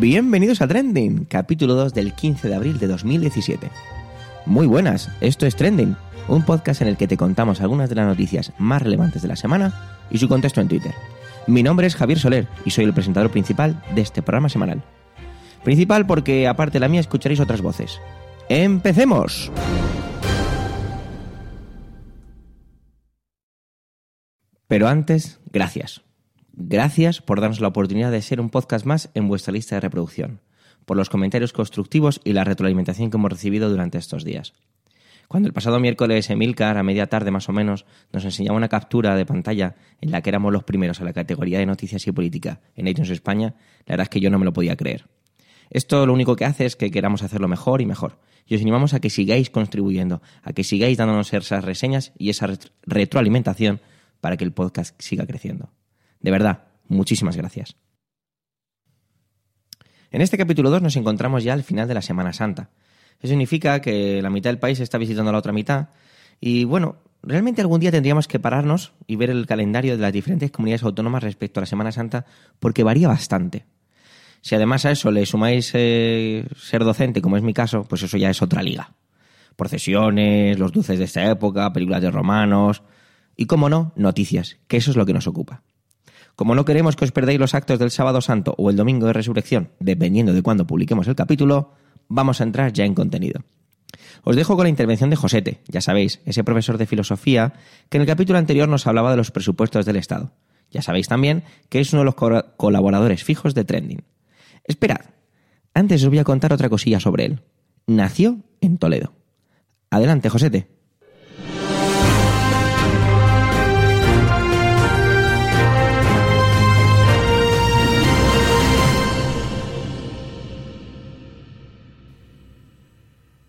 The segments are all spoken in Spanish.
Bienvenidos a Trending, capítulo 2 del 15 de abril de 2017. Muy buenas, esto es Trending, un podcast en el que te contamos algunas de las noticias más relevantes de la semana y su contexto en Twitter. Mi nombre es Javier Soler y soy el presentador principal de este programa semanal. Principal porque, aparte de la mía, escucharéis otras voces. ¡Empecemos! Pero antes, gracias. Gracias por darnos la oportunidad de ser un podcast más en vuestra lista de reproducción, por los comentarios constructivos y la retroalimentación que hemos recibido durante estos días. Cuando el pasado miércoles Emilcar, a media tarde más o menos, nos enseñaba una captura de pantalla en la que éramos los primeros a la categoría de noticias y política en iTunes España, la verdad es que yo no me lo podía creer. Esto lo único que hace es que queramos hacerlo mejor y mejor. Y os animamos a que sigáis contribuyendo, a que sigáis dándonos esas reseñas y esa retroalimentación para que el podcast siga creciendo. De verdad, muchísimas gracias. En este capítulo 2 nos encontramos ya al final de la Semana Santa. Eso significa que la mitad del país está visitando la otra mitad y bueno, realmente algún día tendríamos que pararnos y ver el calendario de las diferentes comunidades autónomas respecto a la Semana Santa porque varía bastante. Si además a eso le sumáis eh, ser docente, como es mi caso, pues eso ya es otra liga. Procesiones, los dulces de esta época, películas de romanos y, como no, noticias, que eso es lo que nos ocupa. Como no queremos que os perdáis los actos del sábado santo o el domingo de resurrección, dependiendo de cuándo publiquemos el capítulo, vamos a entrar ya en contenido. Os dejo con la intervención de Josete, ya sabéis, ese profesor de filosofía que en el capítulo anterior nos hablaba de los presupuestos del Estado. Ya sabéis también que es uno de los colaboradores fijos de Trending. Esperad, antes os voy a contar otra cosilla sobre él. Nació en Toledo. Adelante, Josete.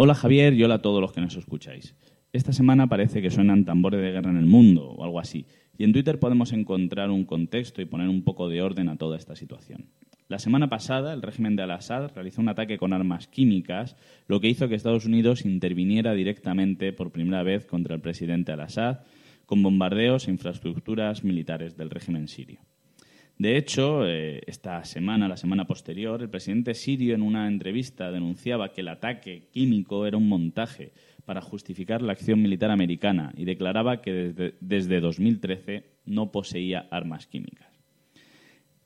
Hola Javier y hola a todos los que nos escucháis. Esta semana parece que suenan tambores de guerra en el mundo o algo así, y en Twitter podemos encontrar un contexto y poner un poco de orden a toda esta situación. La semana pasada, el régimen de Al-Assad realizó un ataque con armas químicas, lo que hizo que Estados Unidos interviniera directamente por primera vez contra el presidente Al-Assad con bombardeos e infraestructuras militares del régimen sirio. De hecho, eh, esta semana, la semana posterior, el presidente sirio en una entrevista denunciaba que el ataque químico era un montaje para justificar la acción militar americana y declaraba que desde, desde 2013 no poseía armas químicas.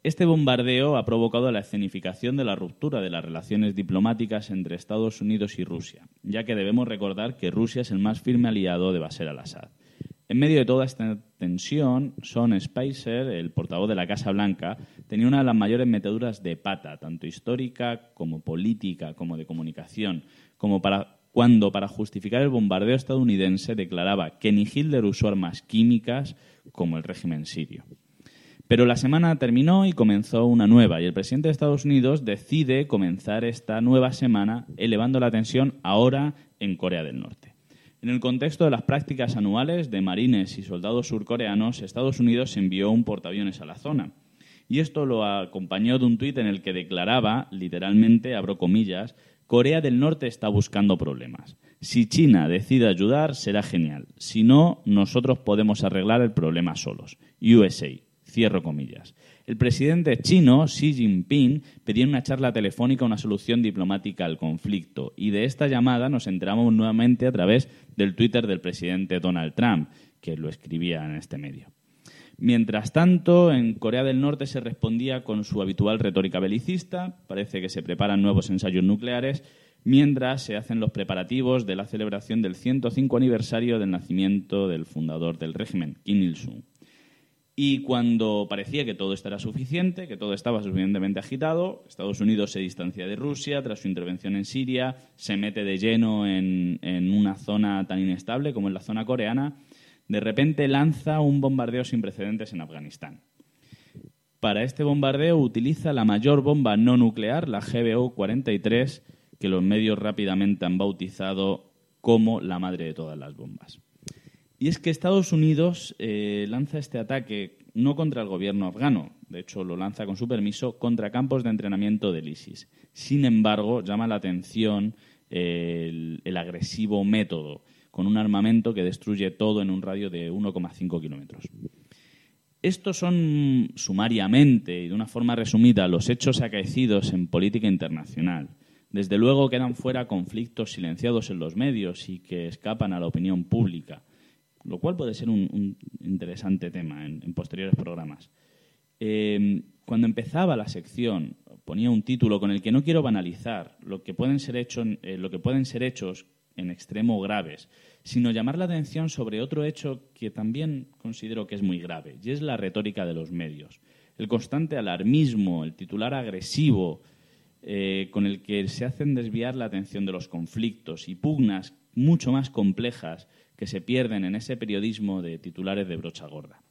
Este bombardeo ha provocado la escenificación de la ruptura de las relaciones diplomáticas entre Estados Unidos y Rusia, ya que debemos recordar que Rusia es el más firme aliado de Bashar al-Assad. En medio de toda esta tensión, Sean Spicer, el portavoz de la Casa Blanca, tenía una de las mayores meteduras de pata, tanto histórica como política, como de comunicación, como para cuando, para justificar el bombardeo estadounidense, declaraba que ni Hitler usó armas químicas como el régimen sirio. Pero la semana terminó y comenzó una nueva, y el presidente de Estados Unidos decide comenzar esta nueva semana elevando la tensión ahora en Corea del Norte. En el contexto de las prácticas anuales de marines y soldados surcoreanos, Estados Unidos envió un portaaviones a la zona. Y esto lo acompañó de un tuit en el que declaraba, literalmente, abro comillas, Corea del Norte está buscando problemas. Si China decide ayudar, será genial. Si no, nosotros podemos arreglar el problema solos. USA. Cierro comillas. El presidente chino, Xi Jinping, pedía en una charla telefónica una solución diplomática al conflicto y de esta llamada nos enteramos nuevamente a través del Twitter del presidente Donald Trump, que lo escribía en este medio. Mientras tanto, en Corea del Norte se respondía con su habitual retórica belicista, parece que se preparan nuevos ensayos nucleares, mientras se hacen los preparativos de la celebración del 105 aniversario del nacimiento del fundador del régimen, Kim Il-sung. Y cuando parecía que todo esto era suficiente, que todo estaba suficientemente agitado, Estados Unidos se distancia de Rusia tras su intervención en Siria, se mete de lleno en, una zona tan inestable como es la zona coreana, de repente lanza un bombardeo sin precedentes en Afganistán. Para este bombardeo utiliza la mayor bomba no nuclear, la GBO-43, que los medios rápidamente han bautizado como la madre de todas las bombas. Y es que Estados Unidos eh, lanza este ataque no contra el gobierno afgano, de hecho lo lanza con su permiso, contra campos de entrenamiento del ISIS. Sin embargo, llama la atención el, el agresivo método, con un armamento que destruye todo en un radio de 1,5 kilómetros. Estos son sumariamente y de una forma resumida los hechos acaecidos en política internacional. Desde luego quedan fuera conflictos silenciados en los medios y que escapan a la opinión pública, lo cual puede ser un, interesante tema en, posteriores programas. Eh, cuando empezaba la sección ponía un título con el que no quiero banalizar lo que pueden ser, eh, lo que pueden ser hechos en extremo graves, sino llamar la atención sobre otro hecho que también considero que es muy grave, y es la retórica de los medios. El constante alarmismo, el titular agresivo eh, con el que se hacen desviar la atención de los conflictos y pugnas mucho más complejas que se pierden en ese periodismo de titulares de brocha gorda.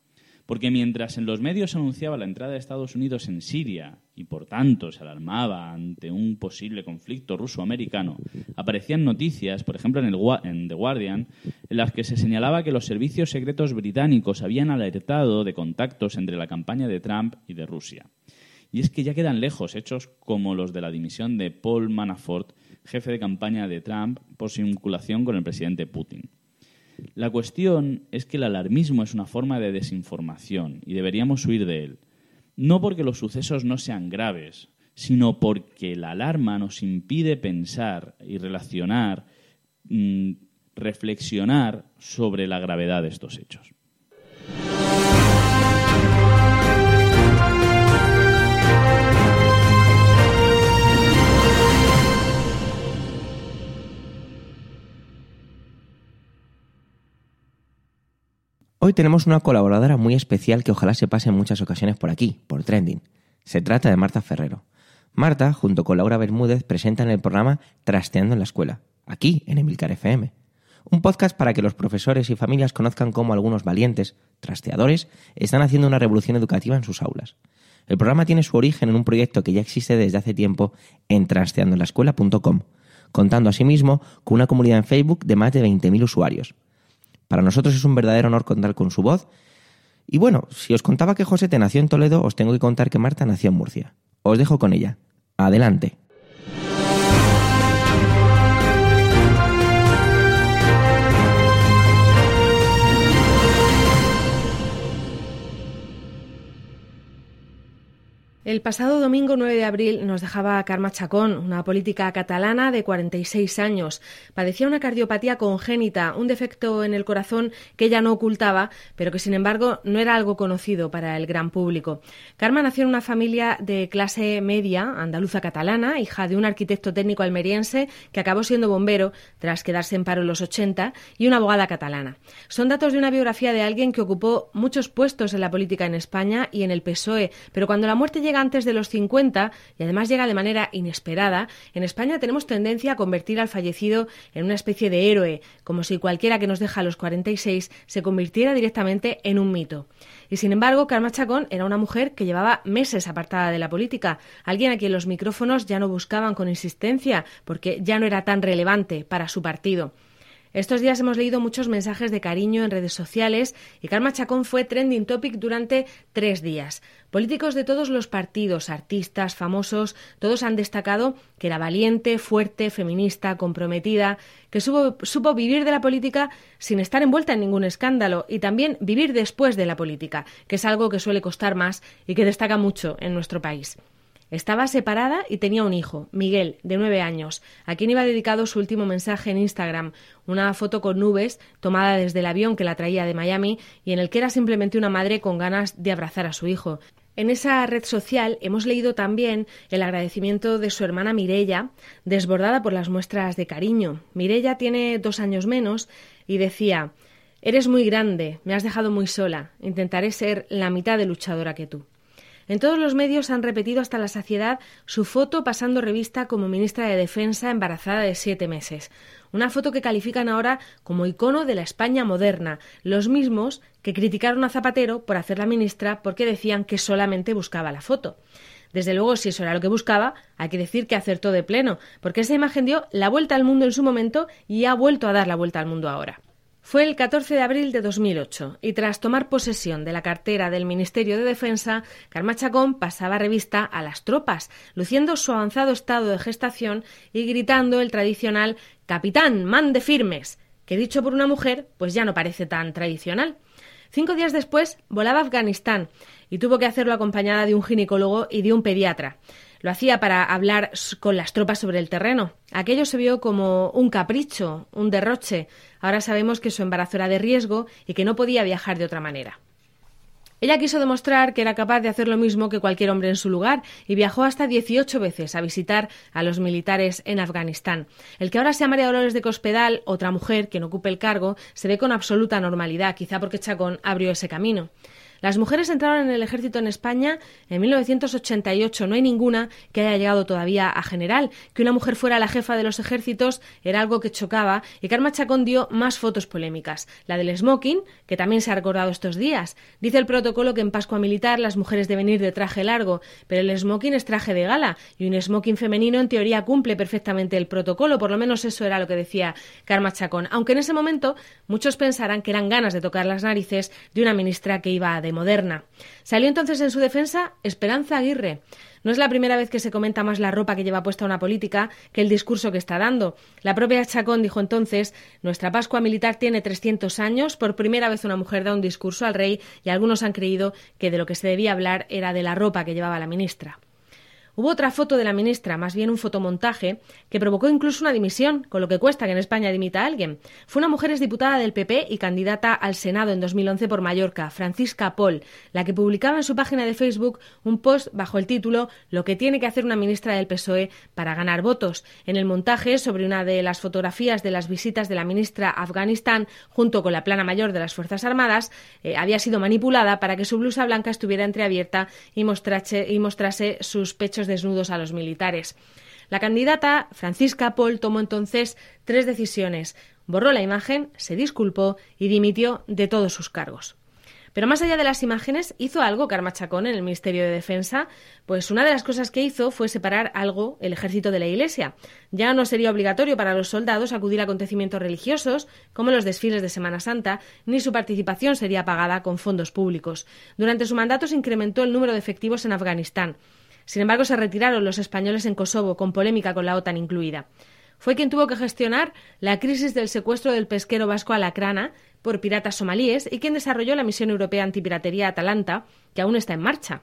Porque mientras en los medios se anunciaba la entrada de Estados Unidos en Siria y por tanto se alarmaba ante un posible conflicto ruso-americano, aparecían noticias, por ejemplo en, el, The Guardian, en las que se señalaba que los servicios secretos británicos habían alertado de contactos entre la campaña de Trump y de Rusia. Y es que ya quedan lejos hechos como los de la dimisión de Paul Manafort, jefe de campaña de Trump, por su vinculación con el presidente Putin. La cuestión es que el alarmismo es una forma de desinformación y deberíamos huir de él. No porque los sucesos no sean graves, sino porque la alarma nos impide pensar y relacionar, mm, reflexionar sobre la gravedad de estos hechos. Hoy tenemos una colaboradora muy especial que ojalá se pase en muchas ocasiones por aquí, por Trending. Se trata de Marta Ferrero. Marta, junto con Laura Bermúdez, presentan el programa Trasteando en la Escuela, aquí en Emilcar FM. Un podcast para que los profesores y familias conozcan cómo algunos valientes, trasteadores, están haciendo una revolución educativa en sus aulas. El programa tiene su origen en un proyecto que ya existe desde hace tiempo en trasteandoenlaescuela.com, contando asimismo con una comunidad en Facebook de más de 20.000 usuarios. Para nosotros es un verdadero honor contar con su voz. Y bueno, si os contaba que José te nació en Toledo, os tengo que contar que Marta nació en Murcia. Os dejo con ella. Adelante. El pasado domingo 9 de abril nos dejaba Carma Chacón, una política catalana de 46 años. Padecía una cardiopatía congénita, un defecto en el corazón que ella no ocultaba, pero que sin embargo no era algo conocido para el gran público. Carma nació en una familia de clase media, andaluza catalana, hija de un arquitecto técnico almeriense que acabó siendo bombero tras quedarse en paro en los 80 y una abogada catalana. Son datos de una biografía de alguien que ocupó muchos puestos en la política en España y en el PSOE, pero cuando la muerte llega antes de los 50 y además llega de manera inesperada, en España tenemos tendencia a convertir al fallecido en una especie de héroe, como si cualquiera que nos deja a los 46 se convirtiera directamente en un mito. Y sin embargo, Karma Chacón era una mujer que llevaba meses apartada de la política, alguien a quien los micrófonos ya no buscaban con insistencia porque ya no era tan relevante para su partido. Estos días hemos leído muchos mensajes de cariño en redes sociales y Karma Chacón fue trending topic durante tres días. Políticos de todos los partidos, artistas, famosos, todos han destacado que era valiente, fuerte, feminista, comprometida, que supo, supo vivir de la política sin estar envuelta en ningún escándalo y también vivir después de la política, que es algo que suele costar más y que destaca mucho en nuestro país. Estaba separada y tenía un hijo, Miguel, de nueve años, a quien iba dedicado su último mensaje en Instagram, una foto con nubes tomada desde el avión que la traía de Miami y en el que era simplemente una madre con ganas de abrazar a su hijo. En esa red social hemos leído también el agradecimiento de su hermana Mirella, desbordada por las muestras de cariño. Mirella tiene dos años menos y decía Eres muy grande, me has dejado muy sola, intentaré ser la mitad de luchadora que tú. En todos los medios han repetido hasta la saciedad su foto pasando revista como ministra de Defensa embarazada de siete meses. Una foto que califican ahora como icono de la España moderna, los mismos que criticaron a Zapatero por hacerla ministra porque decían que solamente buscaba la foto. Desde luego, si eso era lo que buscaba, hay que decir que acertó de pleno, porque esa imagen dio la vuelta al mundo en su momento y ha vuelto a dar la vuelta al mundo ahora. Fue el 14 de abril de 2008 y tras tomar posesión de la cartera del Ministerio de Defensa, Karma Chacón pasaba revista a las tropas, luciendo su avanzado estado de gestación y gritando el tradicional Capitán, mande firmes, que dicho por una mujer, pues ya no parece tan tradicional. Cinco días después volaba a Afganistán y tuvo que hacerlo acompañada de un ginecólogo y de un pediatra. Lo hacía para hablar con las tropas sobre el terreno. Aquello se vio como un capricho, un derroche. Ahora sabemos que su embarazo era de riesgo y que no podía viajar de otra manera. Ella quiso demostrar que era capaz de hacer lo mismo que cualquier hombre en su lugar y viajó hasta 18 veces a visitar a los militares en Afganistán. El que ahora sea María Dolores de Cospedal, otra mujer que no ocupe el cargo, se ve con absoluta normalidad, quizá porque Chacón abrió ese camino. Las mujeres entraron en el ejército en España en 1988. No hay ninguna que haya llegado todavía a general. Que una mujer fuera la jefa de los ejércitos era algo que chocaba y Karma Chacón dio más fotos polémicas. La del smoking, que también se ha recordado estos días. Dice el protocolo que en Pascua Militar las mujeres deben ir de traje largo, pero el smoking es traje de gala y un smoking femenino en teoría cumple perfectamente el protocolo. Por lo menos eso era lo que decía Karma Chacón. Aunque en ese momento muchos pensarán que eran ganas de tocar las narices de una ministra que iba a moderna. Salió entonces en su defensa Esperanza Aguirre. No es la primera vez que se comenta más la ropa que lleva puesta una política que el discurso que está dando. La propia Chacón dijo entonces, nuestra Pascua militar tiene 300 años, por primera vez una mujer da un discurso al rey y algunos han creído que de lo que se debía hablar era de la ropa que llevaba la ministra. Hubo otra foto de la ministra, más bien un fotomontaje, que provocó incluso una dimisión, con lo que cuesta que en España dimita a alguien. Fue una mujer diputada del PP y candidata al Senado en 2011 por Mallorca, Francisca Paul, la que publicaba en su página de Facebook un post bajo el título Lo que tiene que hacer una ministra del PSOE para ganar votos. En el montaje, sobre una de las fotografías de las visitas de la ministra a Afganistán, junto con la plana mayor de las Fuerzas Armadas, eh, había sido manipulada para que su blusa blanca estuviera entreabierta y y mostrase sus desnudos a los militares. La candidata, Francisca Paul, tomó entonces tres decisiones. Borró la imagen, se disculpó y dimitió de todos sus cargos. Pero más allá de las imágenes, hizo algo Karma Chacón en el Ministerio de Defensa, pues una de las cosas que hizo fue separar algo el ejército de la Iglesia. Ya no sería obligatorio para los soldados acudir a acontecimientos religiosos, como los desfiles de Semana Santa, ni su participación sería pagada con fondos públicos. Durante su mandato se incrementó el número de efectivos en Afganistán. Sin embargo, se retiraron los españoles en Kosovo, con polémica con la OTAN incluida. Fue quien tuvo que gestionar la crisis del secuestro del pesquero vasco Alacrana por piratas somalíes y quien desarrolló la misión europea antipiratería Atalanta, que aún está en marcha.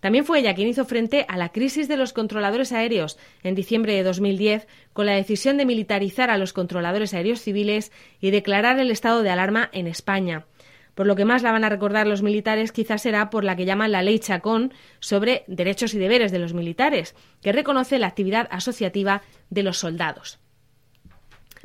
También fue ella quien hizo frente a la crisis de los controladores aéreos en diciembre de 2010 con la decisión de militarizar a los controladores aéreos civiles y declarar el estado de alarma en España. Por lo que más la van a recordar los militares quizás será por la que llaman la ley Chacón sobre derechos y deberes de los militares, que reconoce la actividad asociativa de los soldados.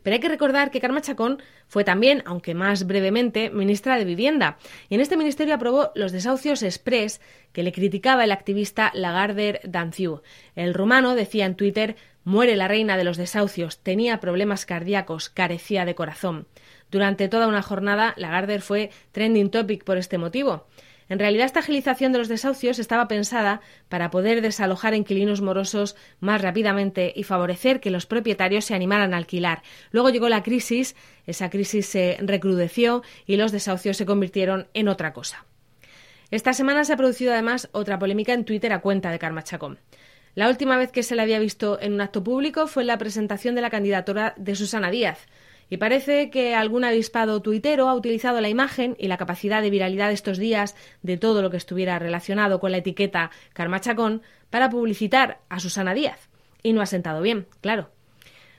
Pero hay que recordar que Karma Chacón fue también, aunque más brevemente, ministra de Vivienda. Y en este ministerio aprobó los desahucios express que le criticaba el activista Lagarder Danciu. El rumano decía en Twitter Muere la reina de los desahucios, tenía problemas cardíacos, carecía de corazón. Durante toda una jornada, Lagarder fue trending topic por este motivo. En realidad, esta agilización de los desahucios estaba pensada para poder desalojar inquilinos morosos más rápidamente y favorecer que los propietarios se animaran a alquilar. Luego llegó la crisis, esa crisis se recrudeció y los desahucios se convirtieron en otra cosa. Esta semana se ha producido además otra polémica en Twitter a cuenta de Karma Chacón. La última vez que se le había visto en un acto público fue en la presentación de la candidatura de Susana Díaz. Y parece que algún avispado tuitero ha utilizado la imagen y la capacidad de viralidad de estos días de todo lo que estuviera relacionado con la etiqueta Karma Chacón para publicitar a Susana Díaz. Y no ha sentado bien, claro.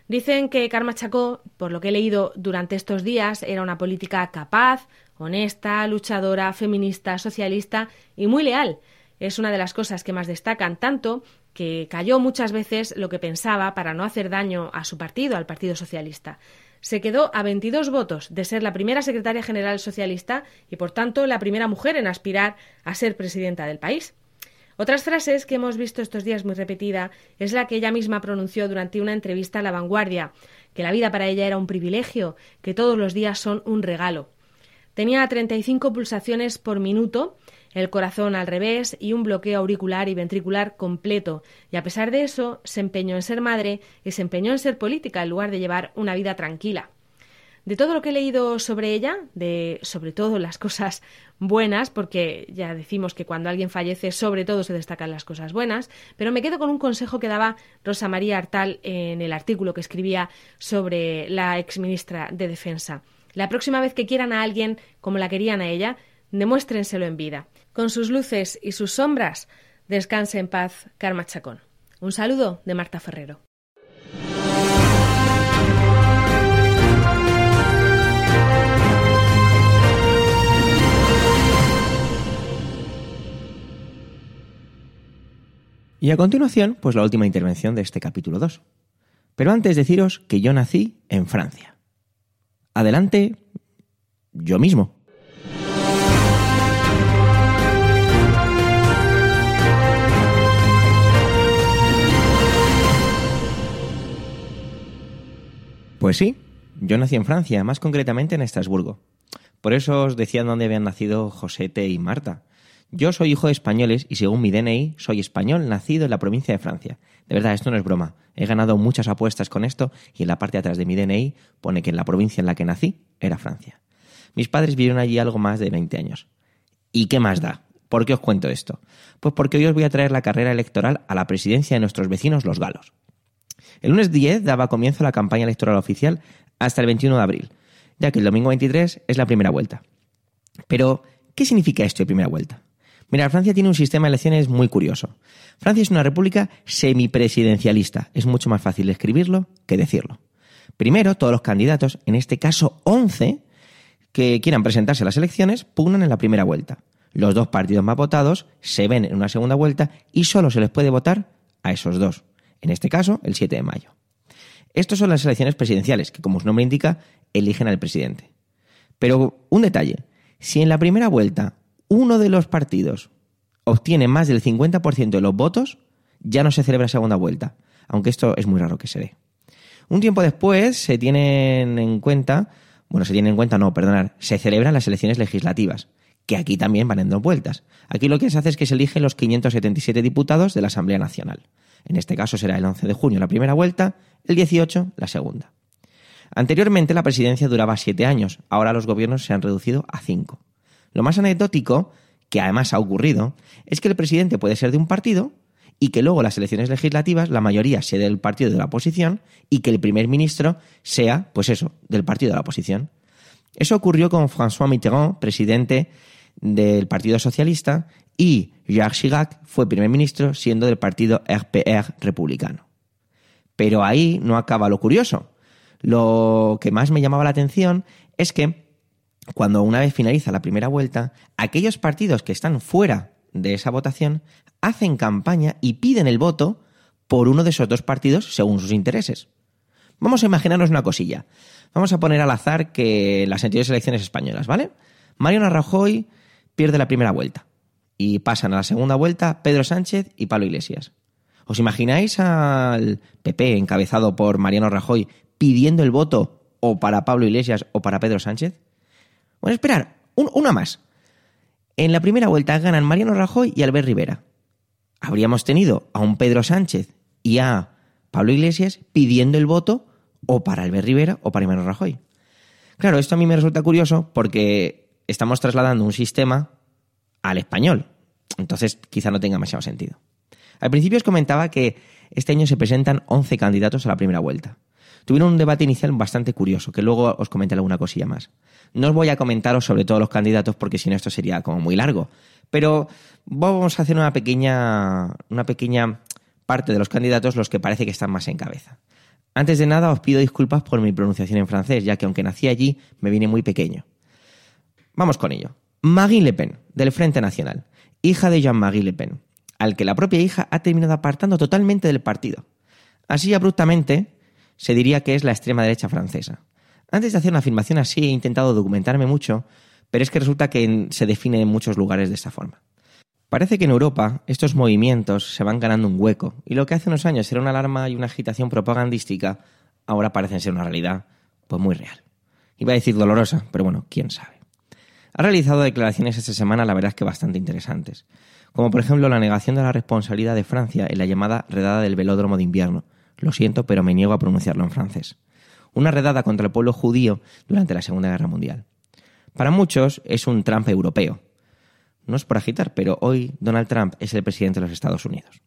Dicen que Karma Chacó, por lo que he leído durante estos días, era una política capaz, honesta, luchadora, feminista, socialista y muy leal. Es una de las cosas que más destacan, tanto que cayó muchas veces lo que pensaba para no hacer daño a su partido, al Partido Socialista se quedó a 22 votos de ser la primera secretaria general socialista y, por tanto, la primera mujer en aspirar a ser presidenta del país. Otras frases que hemos visto estos días muy repetida es la que ella misma pronunció durante una entrevista a La Vanguardia, que la vida para ella era un privilegio, que todos los días son un regalo. Tenía 35 pulsaciones por minuto el corazón al revés y un bloqueo auricular y ventricular completo, y a pesar de eso se empeñó en ser madre y se empeñó en ser política en lugar de llevar una vida tranquila. De todo lo que he leído sobre ella, de sobre todo las cosas buenas, porque ya decimos que cuando alguien fallece sobre todo se destacan las cosas buenas, pero me quedo con un consejo que daba Rosa María Artal en el artículo que escribía sobre la exministra de Defensa. La próxima vez que quieran a alguien como la querían a ella, demuéstrenselo en vida. Con sus luces y sus sombras, descanse en paz Karma Chacón. Un saludo de Marta Ferrero. Y a continuación, pues la última intervención de este capítulo 2. Pero antes deciros que yo nací en Francia. Adelante, yo mismo. Pues sí, yo nací en Francia, más concretamente en Estrasburgo. Por eso os decía dónde habían nacido Josete y Marta. Yo soy hijo de españoles y según mi DNI soy español nacido en la provincia de Francia. De verdad, esto no es broma. He ganado muchas apuestas con esto y en la parte de atrás de mi DNI pone que en la provincia en la que nací era Francia. Mis padres vivieron allí algo más de 20 años. ¿Y qué más da? ¿Por qué os cuento esto? Pues porque hoy os voy a traer la carrera electoral a la presidencia de nuestros vecinos los galos. El lunes 10 daba comienzo la campaña electoral oficial hasta el 21 de abril, ya que el domingo 23 es la primera vuelta. Pero, ¿qué significa esto de primera vuelta? Mira, Francia tiene un sistema de elecciones muy curioso. Francia es una república semipresidencialista. Es mucho más fácil escribirlo que decirlo. Primero, todos los candidatos, en este caso 11, que quieran presentarse a las elecciones, pugnan en la primera vuelta. Los dos partidos más votados se ven en una segunda vuelta y solo se les puede votar a esos dos. En este caso, el 7 de mayo. Estas son las elecciones presidenciales, que como su nombre indica, eligen al presidente. Pero un detalle, si en la primera vuelta uno de los partidos obtiene más del 50% de los votos, ya no se celebra segunda vuelta, aunque esto es muy raro que se dé. Un tiempo después se tienen en cuenta, bueno, se tienen en cuenta, no, perdonar, se celebran las elecciones legislativas, que aquí también van en dos vueltas. Aquí lo que se hace es que se eligen los 577 diputados de la Asamblea Nacional. En este caso será el 11 de junio la primera vuelta, el 18 la segunda. Anteriormente la presidencia duraba siete años, ahora los gobiernos se han reducido a cinco. Lo más anecdótico, que además ha ocurrido, es que el presidente puede ser de un partido y que luego las elecciones legislativas la mayoría sea del partido de la oposición y que el primer ministro sea, pues eso, del partido de la oposición. Eso ocurrió con François Mitterrand, presidente del Partido Socialista, y Jacques Chirac fue primer ministro siendo del partido RPR republicano. Pero ahí no acaba lo curioso. Lo que más me llamaba la atención es que cuando una vez finaliza la primera vuelta, aquellos partidos que están fuera de esa votación hacen campaña y piden el voto por uno de esos dos partidos según sus intereses. Vamos a imaginarnos una cosilla. Vamos a poner al azar que las anteriores elecciones españolas, ¿vale? Mariano Rajoy pierde la primera vuelta y pasan a la segunda vuelta Pedro Sánchez y Pablo Iglesias. ¿Os imagináis al PP encabezado por Mariano Rajoy pidiendo el voto o para Pablo Iglesias o para Pedro Sánchez? Bueno, esperar, una más. En la primera vuelta ganan Mariano Rajoy y Albert Rivera. Habríamos tenido a un Pedro Sánchez y a Pablo Iglesias pidiendo el voto o para Albert Rivera o para Mariano Rajoy. Claro, esto a mí me resulta curioso porque estamos trasladando un sistema al español. Entonces, quizá no tenga demasiado sentido. Al principio os comentaba que este año se presentan 11 candidatos a la primera vuelta tuvieron un debate inicial bastante curioso, que luego os comentaré alguna cosilla más. No os voy a comentaros sobre todos los candidatos porque si no esto sería como muy largo, pero vamos a hacer una pequeña, una pequeña parte de los candidatos los que parece que están más en cabeza. Antes de nada os pido disculpas por mi pronunciación en francés, ya que aunque nací allí, me vine muy pequeño. Vamos con ello. Marine Le Pen, del Frente Nacional, hija de Jean-Marie Le Pen, al que la propia hija ha terminado apartando totalmente del partido. Así abruptamente, se diría que es la extrema derecha francesa. Antes de hacer una afirmación así he intentado documentarme mucho, pero es que resulta que se define en muchos lugares de esta forma. Parece que en Europa estos movimientos se van ganando un hueco, y lo que hace unos años era una alarma y una agitación propagandística, ahora parecen ser una realidad, pues muy real. Iba a decir dolorosa, pero bueno, quién sabe. Ha realizado declaraciones esta semana, la verdad es que bastante interesantes, como por ejemplo la negación de la responsabilidad de Francia en la llamada redada del velódromo de invierno, lo siento, pero me niego a pronunciarlo en francés. Una redada contra el pueblo judío durante la Segunda Guerra Mundial. Para muchos es un Trump europeo. No es por agitar, pero hoy Donald Trump es el presidente de los Estados Unidos.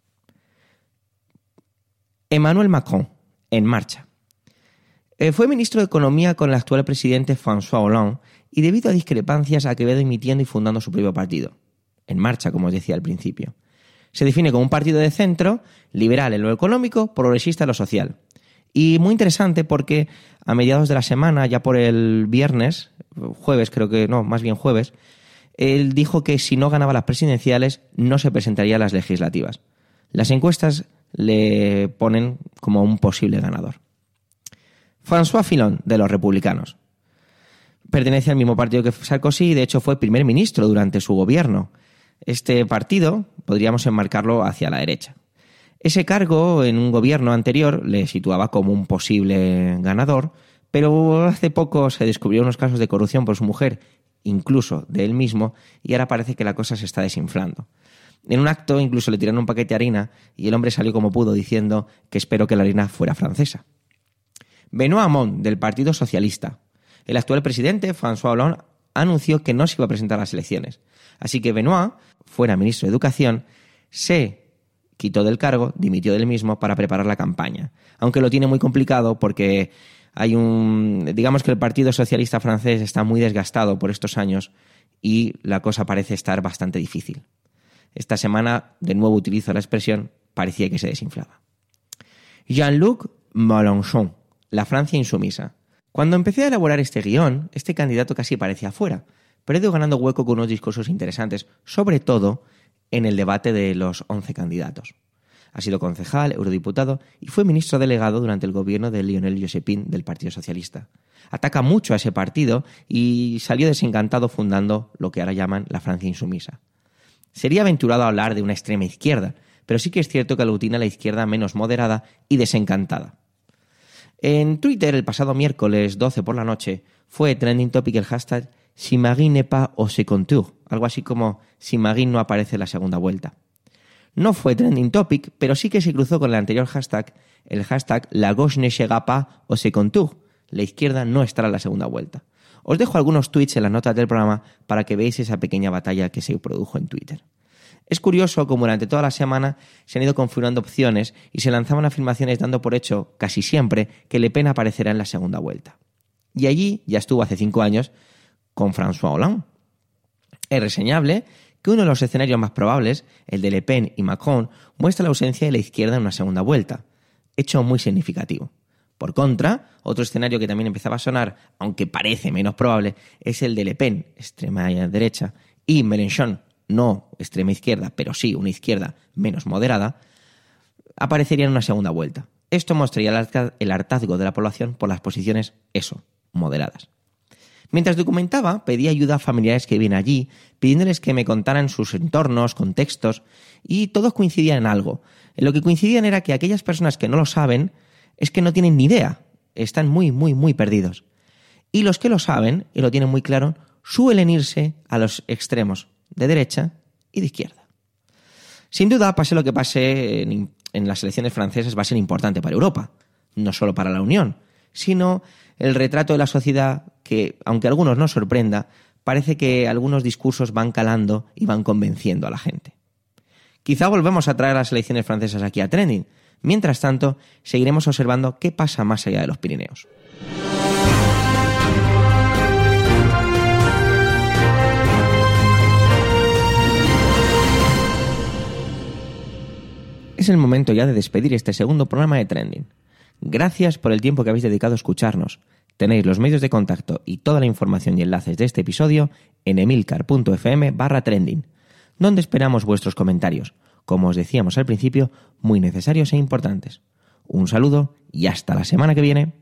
Emmanuel Macron, en marcha. Eh, fue ministro de Economía con el actual presidente François Hollande y debido a discrepancias ha quedado emitiendo y fundando su propio partido, en marcha, como os decía al principio. Se define como un partido de centro, liberal en lo económico, progresista en lo social. Y muy interesante porque a mediados de la semana, ya por el viernes, jueves creo que, no, más bien jueves, él dijo que si no ganaba las presidenciales no se presentaría a las legislativas. Las encuestas le ponen como un posible ganador. François Fillon, de los republicanos. Pertenece al mismo partido que Sarkozy y de hecho fue primer ministro durante su gobierno. Este partido podríamos enmarcarlo hacia la derecha. Ese cargo en un gobierno anterior le situaba como un posible ganador, pero hace poco se descubrieron unos casos de corrupción por su mujer, incluso de él mismo, y ahora parece que la cosa se está desinflando. En un acto incluso le tiraron un paquete de harina y el hombre salió como pudo diciendo que espero que la harina fuera francesa. Benoît Hamon, del Partido Socialista. El actual presidente, François Hollande, anunció que no se iba a presentar a las elecciones. Así que Benoît, fuera ministro de Educación, se quitó del cargo, dimitió del mismo para preparar la campaña. Aunque lo tiene muy complicado porque hay un. digamos que el Partido Socialista francés está muy desgastado por estos años y la cosa parece estar bastante difícil. Esta semana, de nuevo utilizo la expresión, parecía que se desinflaba. Jean-Luc Mélenchon, la Francia insumisa. Cuando empecé a elaborar este guion, este candidato casi parecía fuera, pero he ido ganando hueco con unos discursos interesantes, sobre todo en el debate de los 11 candidatos. Ha sido concejal, eurodiputado y fue ministro delegado durante el gobierno de Lionel Jospin del Partido Socialista. Ataca mucho a ese partido y salió desencantado fundando lo que ahora llaman la Francia insumisa. Sería aventurado hablar de una extrema izquierda, pero sí que es cierto que aglutina la izquierda menos moderada y desencantada. En Twitter, el pasado miércoles 12 por la noche, fue trending topic el hashtag Si Marie n'est pas au second algo así como Si Marie no aparece en la segunda vuelta. No fue trending topic, pero sí que se cruzó con el anterior hashtag, el hashtag La gauche ne sera pas au second tour, la izquierda no estará en la segunda vuelta. Os dejo algunos tweets en las notas del programa para que veáis esa pequeña batalla que se produjo en Twitter. Es curioso cómo durante toda la semana se han ido configurando opciones y se lanzaban afirmaciones dando por hecho, casi siempre, que Le Pen aparecerá en la segunda vuelta. Y allí ya estuvo hace cinco años con François Hollande. Es reseñable que uno de los escenarios más probables, el de Le Pen y Macron, muestra la ausencia de la izquierda en una segunda vuelta, hecho muy significativo. Por contra, otro escenario que también empezaba a sonar, aunque parece menos probable, es el de Le Pen, extrema derecha, y Mélenchon, no extrema izquierda, pero sí una izquierda menos moderada, aparecería en una segunda vuelta. Esto mostraría el hartazgo de la población por las posiciones, eso, moderadas. Mientras documentaba, pedí ayuda a familiares que viven allí, pidiéndoles que me contaran sus entornos, contextos, y todos coincidían en algo. En lo que coincidían era que aquellas personas que no lo saben es que no tienen ni idea, están muy, muy, muy perdidos. Y los que lo saben y lo tienen muy claro, suelen irse a los extremos de derecha y de izquierda. Sin duda, pase lo que pase en, las elecciones francesas, va a ser importante para Europa, no solo para la Unión, sino el retrato de la sociedad que, aunque a algunos nos sorprenda, parece que algunos discursos van calando y van convenciendo a la gente. Quizá volvemos a traer las elecciones francesas aquí a Trending, Mientras tanto, seguiremos observando qué pasa más allá de los Pirineos. Es el momento ya de despedir este segundo programa de Trending. Gracias por el tiempo que habéis dedicado a escucharnos. Tenéis los medios de contacto y toda la información y enlaces de este episodio en emilcar.fm barra trending, donde esperamos vuestros comentarios como os decíamos al principio, muy necesarios e importantes. Un saludo y hasta la semana que viene.